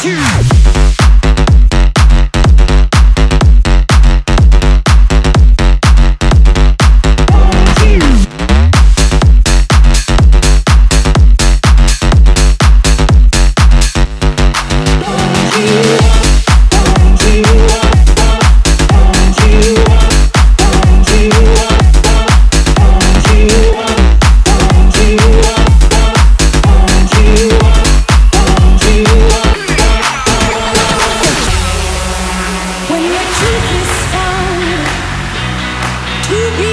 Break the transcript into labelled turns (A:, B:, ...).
A: two. To be found. To be